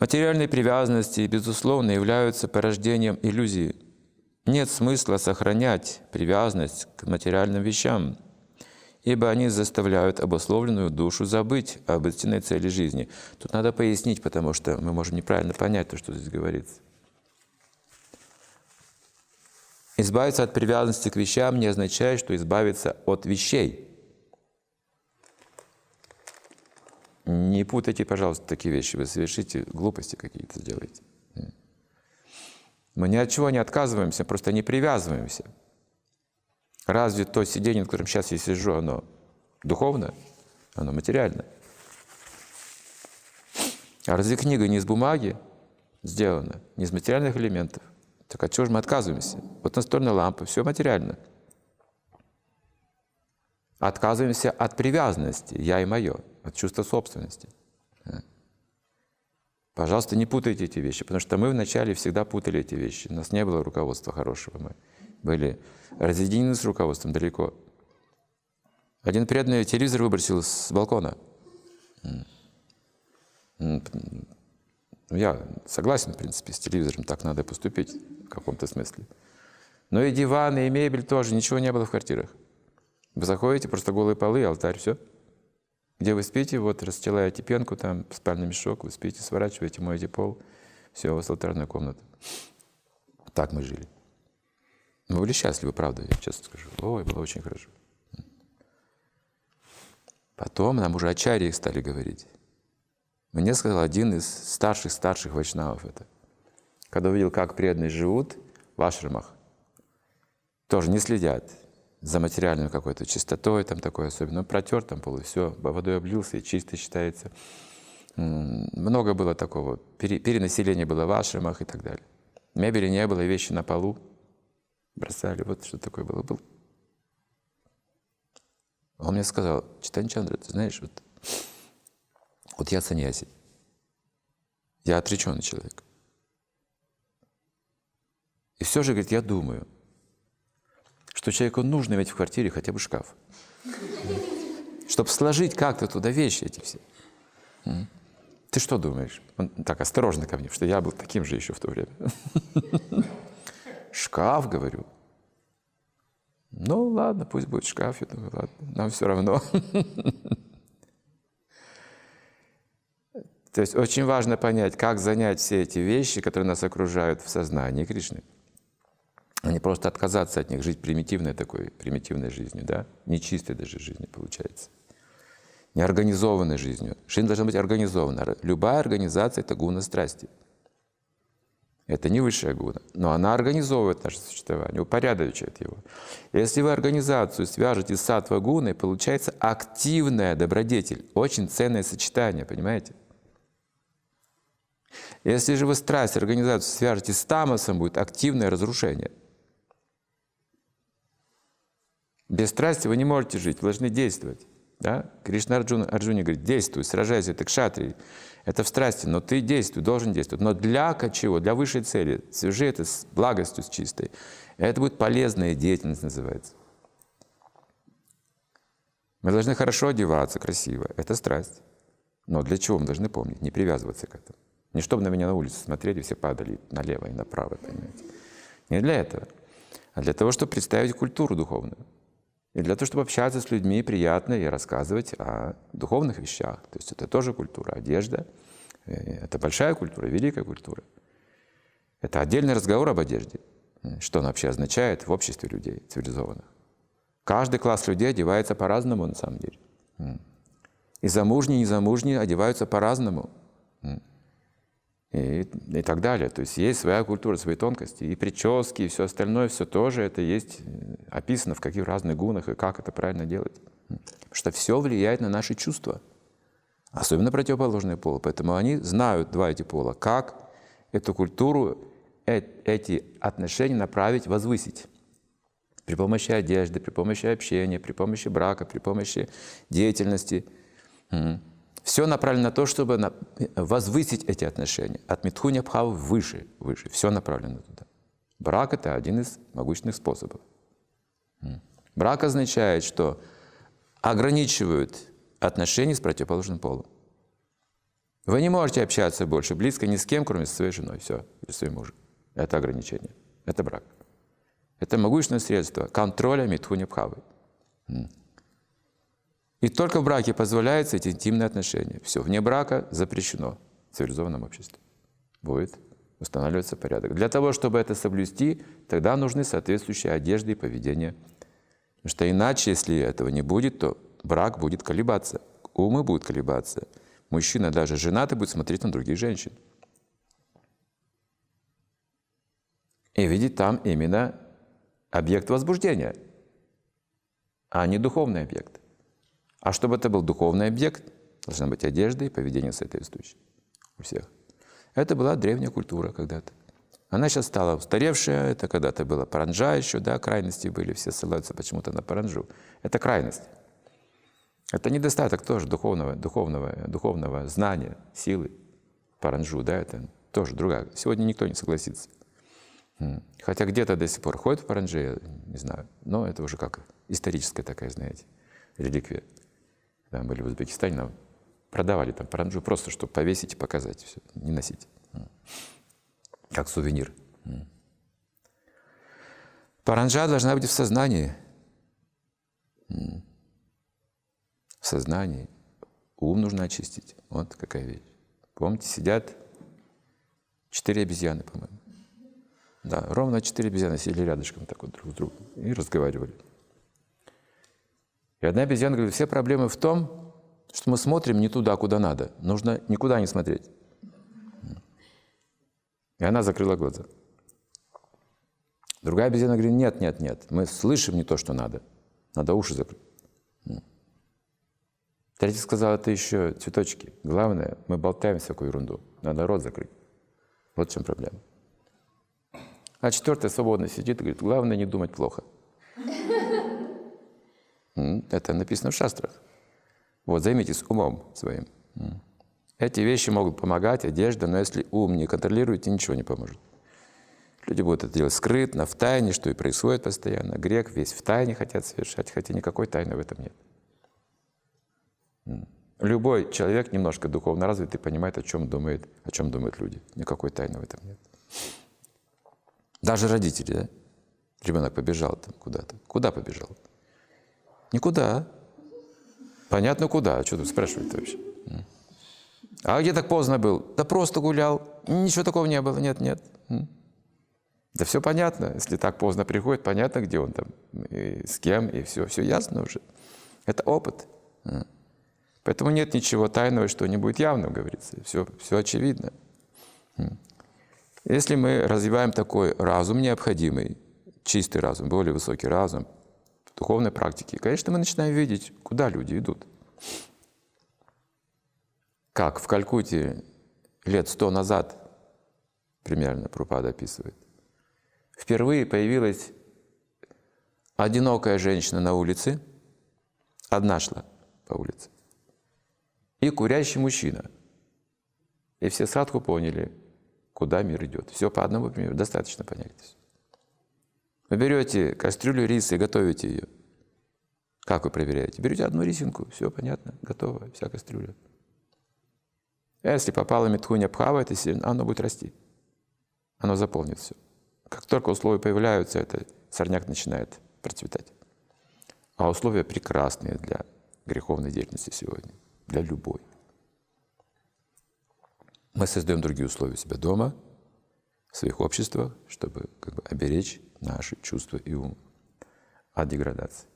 Материальные привязанности, безусловно, являются порождением иллюзии. Нет смысла сохранять привязанность к материальным вещам, ибо они заставляют обусловленную душу забыть об истинной цели жизни. Тут надо пояснить, потому что мы можем неправильно понять то, что здесь говорится. Избавиться от привязанности к вещам не означает, что избавиться от вещей. Не путайте, пожалуйста, такие вещи. Вы совершите глупости какие-то сделаете. Мы ни от чего не отказываемся, просто не привязываемся. Разве то сидение, на котором сейчас я сижу, оно духовное, оно материальное? А разве книга не из бумаги сделана, не из материальных элементов? Так от чего же мы отказываемся? Вот настольная лампа, все материально. Отказываемся от привязанности «я» и «моё», от чувства собственности. Пожалуйста, не путайте эти вещи, потому что мы вначале всегда путали эти вещи. У нас не было руководства хорошего. Мы были разъединены с руководством далеко. Один преданный телевизор выбросил с балкона. Я согласен, в принципе, с телевизором, так надо поступить в каком-то смысле. Но и диваны, и мебель тоже, ничего не было в квартирах. Вы заходите, просто голые полы, алтарь, все. Где вы спите, вот расстилаете пенку, там спальный мешок, вы спите, сворачиваете, моете пол, все, у вас алтарная комната. Так мы жили. Мы были счастливы, правда, я честно скажу. Ой, было очень хорошо. Потом нам уже ачарьи стали говорить. Мне сказал один из старших-старших вайшнавов это. Когда увидел, как преданные живут в ашрамах, тоже не следят за материальной какой-то чистотой, там такой особенно, ну, протер там пол, и все, водой облился, и чисто считается. Много было такого, перенаселение было в ашрамах и так далее. Мебели не было, вещи на полу бросали, вот что такое было. было. Он мне сказал, Читань Чандра, ты знаешь, вот вот я саньяси. Я отреченный человек. И все же, говорит, я думаю, что человеку нужно иметь в квартире хотя бы шкаф. Чтобы сложить как-то туда вещи эти все. Ты что думаешь? Он так осторожно ко мне, что я был таким же еще в то время. Шкаф, говорю. Ну ладно, пусть будет шкаф. Я думаю, ладно, нам все равно. То есть очень важно понять, как занять все эти вещи, которые нас окружают в сознании Кришны. А не просто отказаться от них, жить примитивной такой, примитивной жизнью, да? Нечистой даже жизнью получается. Неорганизованной жизнью. Жизнь должна быть организована. Любая организация — это гуна страсти. Это не высшая гуна, но она организовывает наше существование, упорядочивает его. Если вы организацию свяжете с сатва гуной, получается активная добродетель, очень ценное сочетание, понимаете? Если же вы страсть, организацию свяжете с тамосом, будет активное разрушение. Без страсти вы не можете жить, вы должны действовать. Да? Кришна Арджуна, Арджуне говорит, действуй, сражайся, это кшатри, это в страсти, но ты действуй, должен действовать. Но для чего? Для высшей цели. Свяжи это с благостью, с чистой. Это будет полезная деятельность, называется. Мы должны хорошо одеваться, красиво. Это страсть. Но для чего мы должны помнить? Не привязываться к этому. Не чтобы на меня на улице смотрели, все падали налево и направо, понимаете. Не для этого, а для того, чтобы представить культуру духовную. И для того, чтобы общаться с людьми приятно и рассказывать о духовных вещах. То есть это тоже культура, одежда. Э, это большая культура, великая культура. Это отдельный разговор об одежде. Что она вообще означает в обществе людей цивилизованных. Каждый класс людей одевается по-разному на самом деле. И замужние, и незамужние одеваются по-разному и, и так далее. То есть есть своя культура, свои тонкости, и прически, и все остальное, все тоже это есть э, описано в каких разных гунах и как это правильно делать. Потому что все влияет на наши чувства, особенно противоположные полы. Поэтому они знают, два эти пола, как эту культуру, э, эти отношения направить, возвысить. При помощи одежды, при помощи общения, при помощи брака, при помощи деятельности. Все направлено на то, чтобы возвысить эти отношения. От Митхуня Бхавы выше, выше. Все направлено туда. Брак — это один из могущественных способов. Брак означает, что ограничивают отношения с противоположным полом. Вы не можете общаться больше близко ни с кем, кроме своей женой, все, или своим мужем. Это ограничение, это брак. Это могущественное средство контроля Митхуни Бхавы. И только в браке позволяются эти интимные отношения. Все, вне брака запрещено в цивилизованном обществе. Будет устанавливаться порядок. Для того, чтобы это соблюсти, тогда нужны соответствующие одежды и поведение. Потому что иначе, если этого не будет, то брак будет колебаться, умы будут колебаться. Мужчина, даже женатый, будет смотреть на других женщин. И видеть там именно объект возбуждения, а не духовный объект. А чтобы это был духовный объект, должна быть одежда и поведение соответствующее у всех. Это была древняя культура когда-то. Она сейчас стала устаревшая, это когда-то было паранджа еще, да, крайности были, все ссылаются почему-то на паранджу. Это крайность. Это недостаток тоже духовного, духовного, духовного знания, силы. Паранджу, да, это тоже другая. Сегодня никто не согласится. Хотя где-то до сих пор ходят в паранже, не знаю, но это уже как историческая такая, знаете, реликвия. Мы были в Узбекистане, продавали там паранджу просто, чтобы повесить и показать, все, не носить. Как сувенир. Паранджа должна быть в сознании. В сознании. Ум нужно очистить. Вот какая вещь. Помните, сидят четыре обезьяны, по-моему. Да, ровно четыре обезьяны сидели рядышком так вот друг с другом и разговаривали. И одна обезьяна говорит, все проблемы в том, что мы смотрим не туда, куда надо. Нужно никуда не смотреть. И она закрыла глаза. Другая обезьяна говорит, нет, нет, нет, мы слышим не то, что надо. Надо уши закрыть. Третий сказал, это еще цветочки. Главное, мы болтаем всякую ерунду. Надо рот закрыть. Вот в чем проблема. А четвертая свободно сидит и говорит, главное не думать плохо. Это написано в шастрах. Вот, займитесь умом своим. Эти вещи могут помогать, одежда, но если ум не контролируете, ничего не поможет. Люди будут это делать скрытно, в тайне, что и происходит постоянно. Грек весь в тайне хотят совершать, хотя никакой тайны в этом нет. Любой человек немножко духовно развитый понимает, о чем думает, о чем думают люди. Никакой тайны в этом нет. Даже родители, да? Ребенок побежал там куда-то. Куда побежал? Никуда. Понятно, куда. Что ты спрашиваешь вообще? А где так поздно был? Да просто гулял. Ничего такого не было. Нет, нет. Да все понятно. Если так поздно приходит, понятно, где он там, и с кем, и все. Все ясно уже. Это опыт. Поэтому нет ничего тайного, что не будет явным, говорится. Все, все очевидно. Если мы развиваем такой разум необходимый, чистый разум, более высокий разум, духовной практике, конечно, мы начинаем видеть, куда люди идут. Как в Калькутте лет сто назад, примерно, Прупада описывает, впервые появилась одинокая женщина на улице, одна шла по улице, и курящий мужчина. И все садху поняли, куда мир идет. Все по одному примеру, достаточно понять. Вы берете кастрюлю риса и готовите ее. Как вы проверяете? Берете одну рисинку, все понятно, готово, вся кастрюля. А если попала метхуня пхава, это сильно, оно будет расти. Оно заполнит все. Как только условия появляются, это сорняк начинает процветать. А условия прекрасные для греховной деятельности сегодня, для любой. Мы создаем другие условия у себя дома, в своих обществах, чтобы как бы, оберечь наши чувства и ум а от деградации.